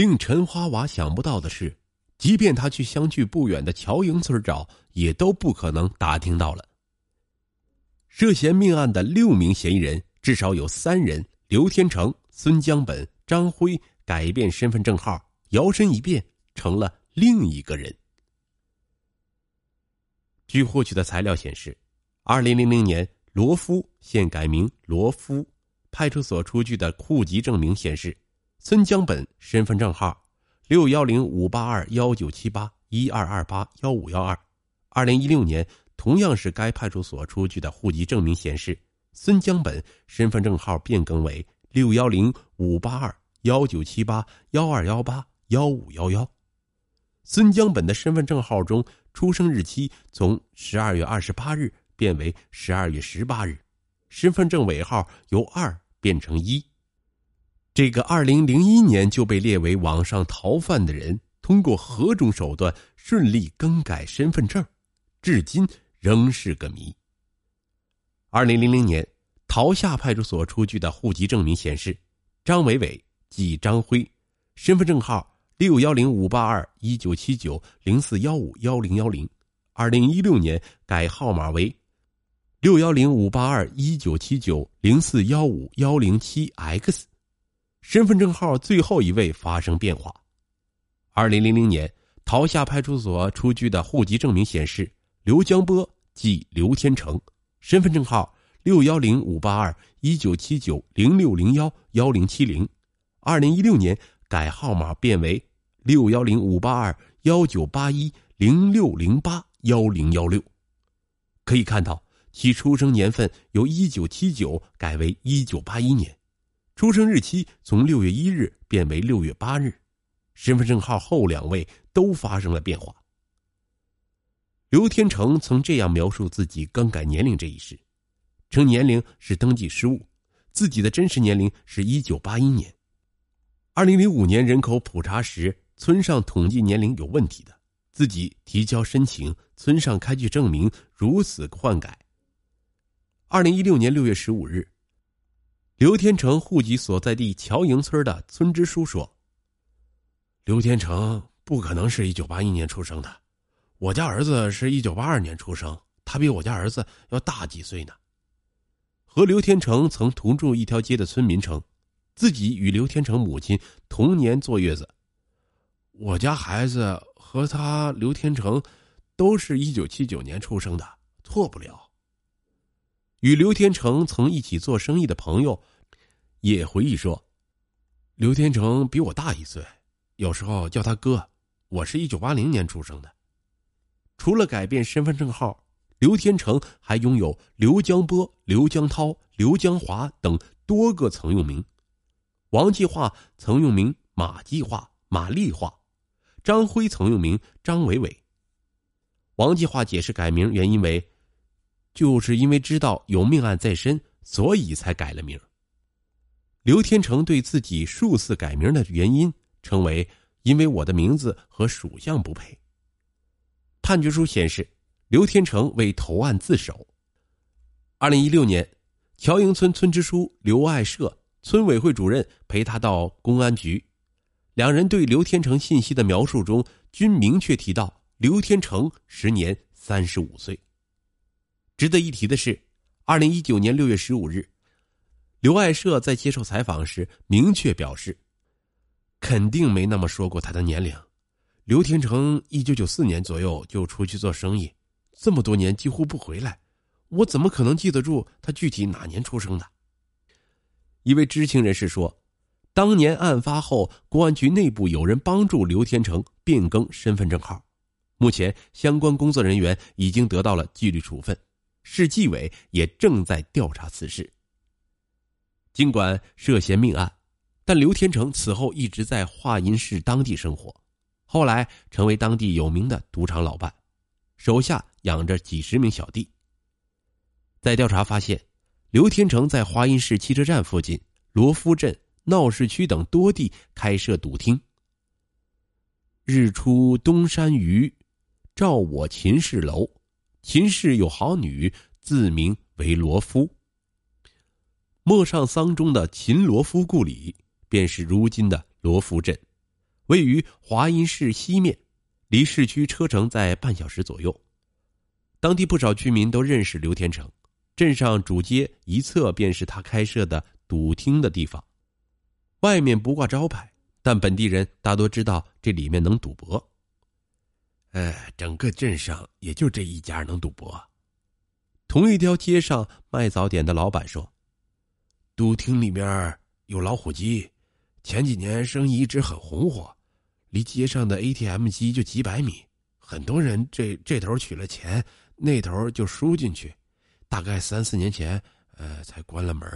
令陈花娃想不到的是，即便他去相距不远的乔营村找，也都不可能打听到了。涉嫌命案的六名嫌疑人，至少有三人——刘天成、孙江本、张辉——改变身份证号，摇身一变成了另一个人。据获取的材料显示，二零零零年，罗夫现改名罗夫，派出所出具的户籍证明显示，孙江本身份证号六幺零五八二幺九七八一二二八幺五幺二。二零一六年，同样是该派出所出具的户籍证明显示，孙江本身份证号变更为六幺零五八二幺九七八幺二幺八幺五幺幺。孙江本的身份证号中。出生日期从十二月二十八日变为十二月十八日，身份证尾号由二变成一。这个二零零一年就被列为网上逃犯的人，通过何种手段顺利更改身份证，至今仍是个谜。二零零零年，桃下派出所出具的户籍证明显示，张伟伟即张辉，身份证号。六幺零五八二一九七九零四幺五幺零幺零，二零一六年改号码为六幺零五八二一九七九零四幺五幺零七 X，身份证号最后一位发生变化。二零零零年，桃下派出所出具的户籍证明显示，刘江波即刘天成，身份证号六幺零五八二一九七九零六零幺幺零七零，二零一六年改号码变为。六幺零五八二幺九八一零六零八幺零幺六，可以看到其出生年份由一九七九改为一九八一年，出生日期从六月一日变为六月八日，身份证号后两位都发生了变化。刘天成曾这样描述自己更改年龄这一事，称年龄是登记失误，自己的真实年龄是一九八一年。二零零五年人口普查时。村上统计年龄有问题的，自己提交申请，村上开具证明，如此换改。二零一六年六月十五日，刘天成户籍所在地乔营村的村支书说：“刘天成不可能是一九八一年出生的，我家儿子是一九八二年出生，他比我家儿子要大几岁呢。”和刘天成曾同住一条街的村民称，自己与刘天成母亲同年坐月子。我家孩子和他刘天成，都是一九七九年出生的，错不了。与刘天成曾一起做生意的朋友，也回忆说，刘天成比我大一岁，有时候叫他哥。我是一九八零年出生的。除了改变身份证号，刘天成还拥有刘江波、刘江涛、刘江华等多个曾用名。王计划曾用名马计划、马丽化。张辉曾用名张伟伟。王计划解释改名原因为，就是因为知道有命案在身，所以才改了名。刘天成对自己数次改名的原因称为“因为我的名字和属相不配”。判决书显示，刘天成为投案自首。二零一六年，乔营村村支书刘爱社、村委会主任陪他到公安局。两人对刘天成信息的描述中均明确提到，刘天成时年三十五岁。值得一提的是，二零一九年六月十五日，刘爱社在接受采访时明确表示，肯定没那么说过他的年龄。刘天成一九九四年左右就出去做生意，这么多年几乎不回来，我怎么可能记得住他具体哪年出生的？一位知情人士说。当年案发后，公安局内部有人帮助刘天成变更身份证号，目前相关工作人员已经得到了纪律处分，市纪委也正在调查此事。尽管涉嫌命案，但刘天成此后一直在华阴市当地生活，后来成为当地有名的赌场老板，手下养着几十名小弟。在调查发现，刘天成在华阴市汽车站附近罗夫镇。闹市区等多地开设赌厅。日出东山隅，照我秦氏楼。秦氏有好女，自名为罗夫。陌上桑中的秦罗夫故里，便是如今的罗夫镇。位于华阴市西面，离市区车程在半小时左右。当地不少居民都认识刘天成，镇上主街一侧便是他开设的赌厅的地方。外面不挂招牌，但本地人大多知道这里面能赌博。哎，整个镇上也就这一家能赌博。同一条街上卖早点的老板说：“赌厅里面有老虎机，前几年生意一直很红火，离街上的 ATM 机就几百米，很多人这这头取了钱。”那头就输进去，大概三四年前，呃，才关了门。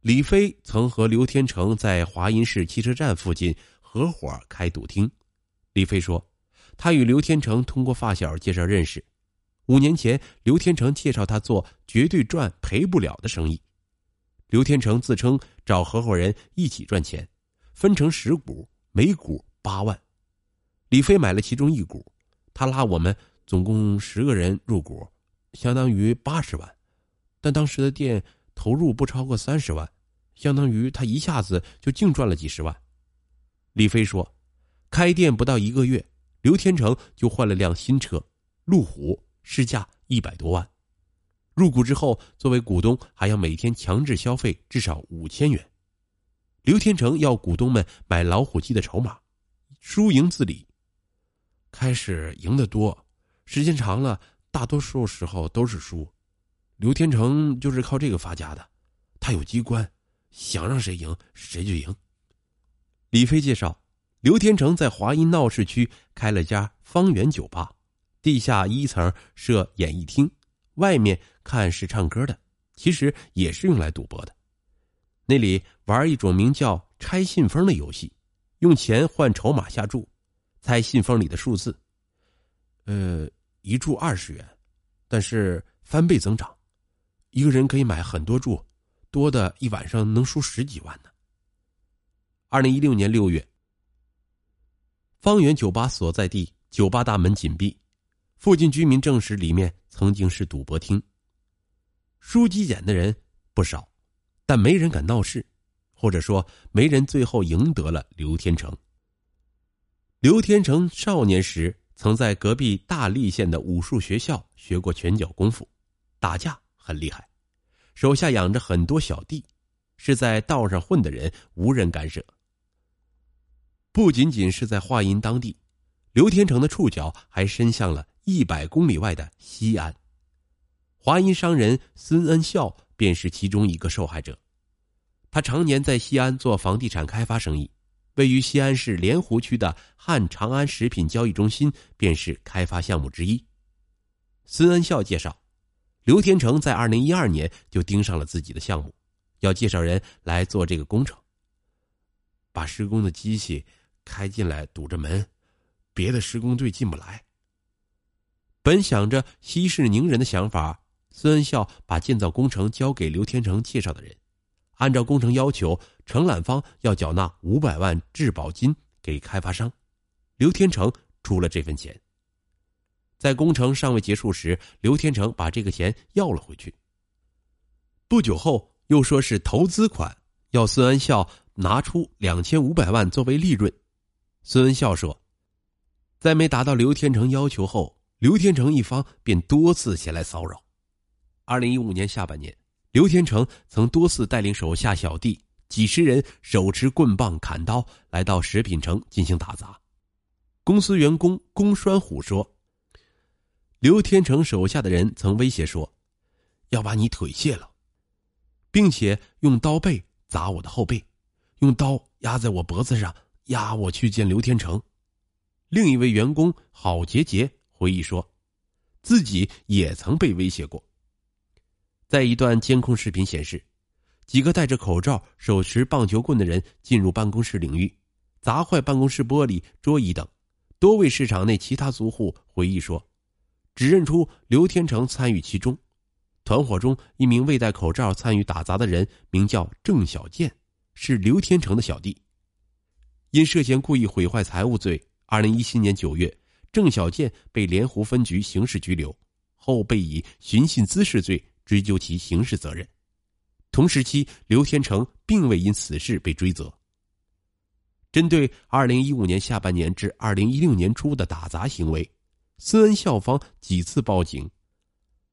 李飞曾和刘天成在华阴市汽车站附近合伙开赌厅。李飞说，他与刘天成通过发小介绍认识。五年前，刘天成介绍他做绝对赚赔不了的生意。刘天成自称找合伙人一起赚钱，分成十股，每股八万。李飞买了其中一股，他拉我们。总共十个人入股，相当于八十万，但当时的店投入不超过三十万，相当于他一下子就净赚了几十万。李飞说，开店不到一个月，刘天成就换了辆新车，路虎，市价一百多万。入股之后，作为股东还要每天强制消费至少五千元。刘天成要股东们买老虎机的筹码，输赢自理。开始赢得多。时间长了，大多数时候都是输。刘天成就是靠这个发家的，他有机关，想让谁赢谁就赢。李飞介绍，刘天成在华阴闹市区开了家方圆酒吧，地下一层设演艺厅，外面看是唱歌的，其实也是用来赌博的。那里玩一种名叫拆信封的游戏，用钱换筹码下注，猜信封里的数字。呃。一注二十元，但是翻倍增长，一个人可以买很多注，多的一晚上能输十几万呢。二零一六年六月，方圆酒吧所在地酒吧大门紧闭，附近居民证实里面曾经是赌博厅，输机检的人不少，但没人敢闹事，或者说没人最后赢得了刘天成。刘天成少年时。曾在隔壁大荔县的武术学校学过拳脚功夫，打架很厉害，手下养着很多小弟，是在道上混的人无人敢惹。不仅仅是在华阴当地，刘天成的触角还伸向了一百公里外的西安。华阴商人孙恩孝便是其中一个受害者，他常年在西安做房地产开发生意。位于西安市莲湖区的汉长安食品交易中心便是开发项目之一。孙恩孝介绍，刘天成在二零一二年就盯上了自己的项目，要介绍人来做这个工程。把施工的机器开进来堵着门，别的施工队进不来。本想着息事宁人的想法，孙恩孝把建造工程交给刘天成介绍的人。按照工程要求，承揽方要缴纳五百万质保金给开发商，刘天成出了这份钱。在工程尚未结束时，刘天成把这个钱要了回去。不久后，又说是投资款，要孙恩孝拿出两千五百万作为利润。孙恩孝说，在没达到刘天成要求后，刘天成一方便多次前来骚扰。二零一五年下半年。刘天成曾多次带领手下小弟几十人，手持棍棒、砍刀来到食品城进行打砸。公司员工龚栓虎说：“刘天成手下的人曾威胁说，要把你腿卸了，并且用刀背砸我的后背，用刀压在我脖子上，压我去见刘天成。”另一位员工郝杰杰回忆说，自己也曾被威胁过。在一段监控视频显示，几个戴着口罩、手持棒球棍的人进入办公室领域，砸坏办公室玻璃、桌椅等。多位市场内其他租户回忆说，指认出刘天成参与其中。团伙中一名未戴口罩参与打砸的人名叫郑小健，是刘天成的小弟。因涉嫌故意毁坏财物罪，二零一七年九月，郑小建被莲湖分局刑事拘留，后被以寻衅滋事罪。追究其刑事责任。同时期，刘天成并未因此事被追责。针对二零一五年下半年至二零一六年初的打砸行为，孙恩校方几次报警，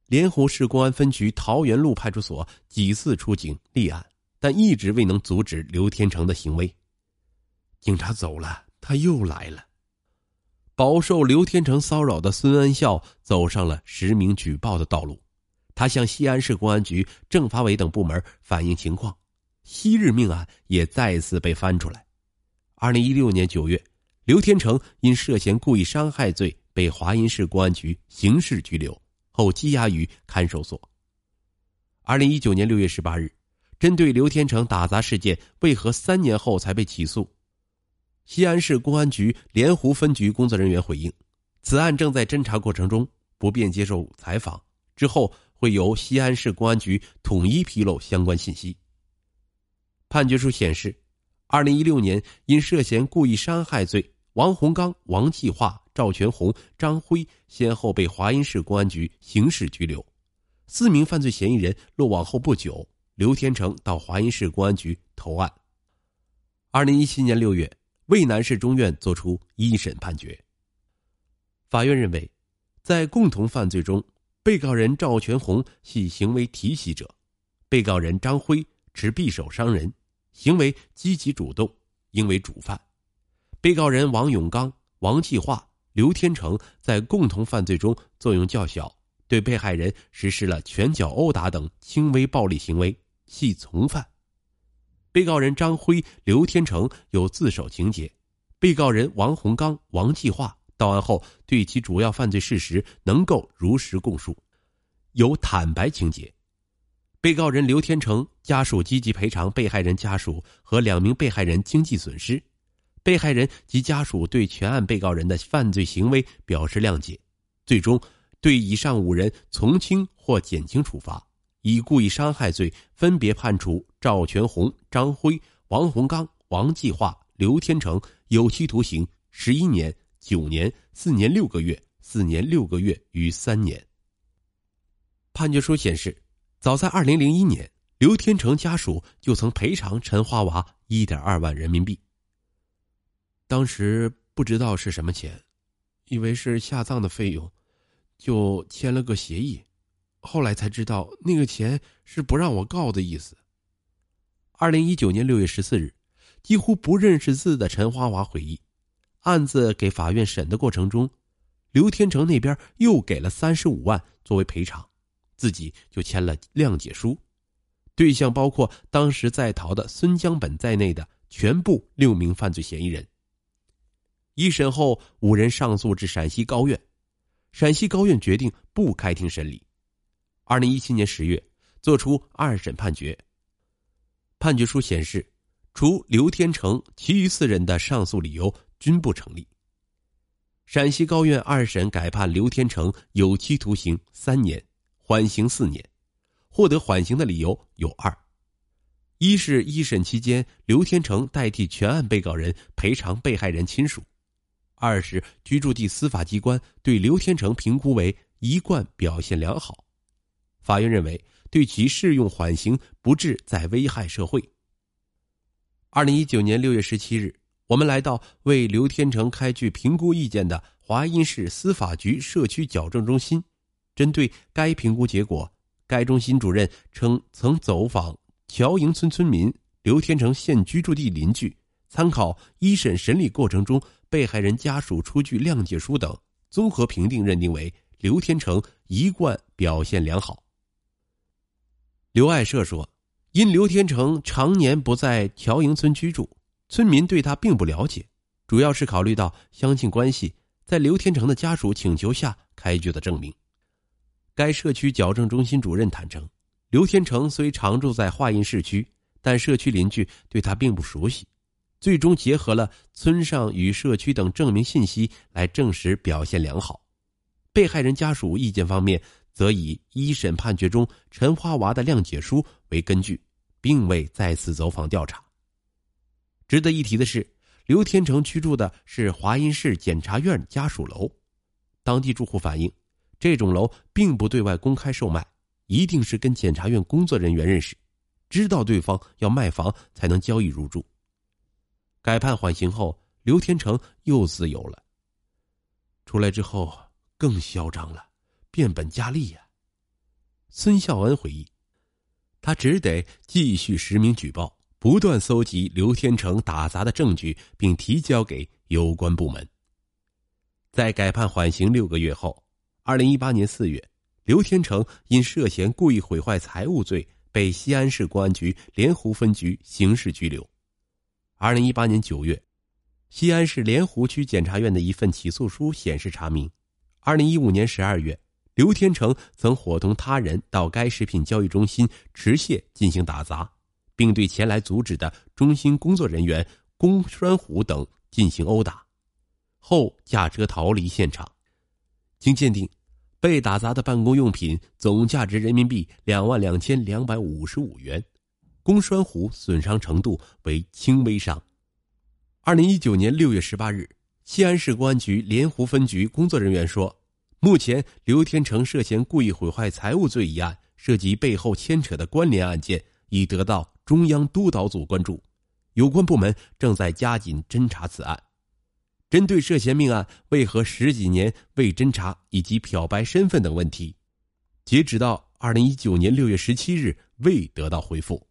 莲湖市公安分局桃园路派出所几次出警立案，但一直未能阻止刘天成的行为。警察走了，他又来了。饱受刘天成骚扰的孙恩孝走上了实名举报的道路，他向西安市公安局政法委等部门反映情况，昔日命案也再次被翻出来。二零一六年九月，刘天成因涉嫌故意伤害罪被华阴市公安局刑事拘留，后羁押于看守所。二零一九年六月十八日，针对刘天成打砸事件为何三年后才被起诉？西安市公安局莲湖分局工作人员回应：此案正在侦查过程中，不便接受采访，之后会由西安市公安局统一披露相关信息。判决书显示。二零一六年，因涉嫌故意伤害罪，王洪刚、王继化、赵全红、张辉先后被华阴市公安局刑事拘留。四名犯罪嫌疑人落网后不久，刘天成到华阴市公安局投案。二零一七年六月，渭南市中院作出一审判决。法院认为，在共同犯罪中，被告人赵全红系行为提袭者，被告人张辉持匕首伤人。行为积极主动，应为主犯。被告人王永刚、王继化、刘天成在共同犯罪中作用较小，对被害人实施了拳脚殴打等轻微暴力行为，系从犯。被告人张辉、刘天成有自首情节。被告人王洪刚、王继化到案后对其主要犯罪事实能够如实供述，有坦白情节。被告人刘天成家属积极赔偿被害人家属和两名被害人经济损失，被害人及家属对全案被告人的犯罪行为表示谅解，最终对以上五人从轻或减轻处罚，以故意伤害罪分别判处赵全红、张辉、王洪刚、王继化、刘天成有期徒刑十一年、九年、四年六个月、四年六个月与三年。判决书显示。早在二零零一年，刘天成家属就曾赔偿陈花娃一点二万人民币。当时不知道是什么钱，以为是下葬的费用，就签了个协议。后来才知道，那个钱是不让我告的意思。二零一九年六月十四日，几乎不认识字的陈花娃回忆，案子给法院审的过程中，刘天成那边又给了三十五万作为赔偿。自己就签了谅解书，对象包括当时在逃的孙江本在内的全部六名犯罪嫌疑人。一审后，五人上诉至陕西高院，陕西高院决定不开庭审理。二零一七年十月，作出二审判决。判决书显示，除刘天成，其余四人的上诉理由均不成立。陕西高院二审改判刘天成有期徒刑三年。缓刑四年，获得缓刑的理由有二：一是一审期间刘天成代替全案被告人赔偿被害人亲属；二是居住地司法机关对刘天成评估为一贯表现良好，法院认为对其适用缓刑不致再危害社会。二零一九年六月十七日，我们来到为刘天成开具评估意见的华阴市司法局社区矫正中心。针对该评估结果，该中心主任称曾走访乔营村村民、刘天成现居住地邻居，参考一审审理过程中被害人家属出具谅解书等，综合评定认定为刘天成一贯表现良好。刘爱社说，因刘天成常年不在乔营村居住，村民对他并不了解，主要是考虑到乡亲关系，在刘天成的家属请求下开具的证明。该社区矫正中心主任坦诚，刘天成虽常住在华阴市区，但社区邻居对他并不熟悉。最终结合了村上与社区等证明信息来证实表现良好。被害人家属意见方面，则以一审判决中陈花娃的谅解书为根据，并未再次走访调查。值得一提的是，刘天成居住的是华阴市检察院家属楼，当地住户反映。这种楼并不对外公开售卖，一定是跟检察院工作人员认识，知道对方要卖房才能交易入住。改判缓刑后，刘天成又自由了。出来之后更嚣张了，变本加厉呀。孙孝恩回忆，他只得继续实名举报，不断搜集刘天成打砸的证据，并提交给有关部门。在改判缓刑六个月后，二零一八年四月，刘天成因涉嫌故意毁坏财物罪被西安市公安局莲湖分局刑事拘留。二零一八年九月，西安市莲湖区检察院的一份起诉书显示，查明，二零一五年十二月，刘天成曾伙同他人到该食品交易中心持械进行打砸，并对前来阻止的中心工作人员龚栓虎等进行殴打，后驾车逃离现场。经鉴定，被打砸的办公用品总价值人民币两万两千两百五十五元。龚栓虎损伤程度为轻微伤。二零一九年六月十八日，西安市公安局莲湖分局工作人员说，目前刘天成涉嫌故意毁坏财物罪一案涉及背后牵扯的关联案件，已得到中央督导组关注，有关部门正在加紧侦查此案。针对涉嫌命案为何十几年未侦查以及漂白身份等问题，截止到二零一九年六月十七日未得到回复。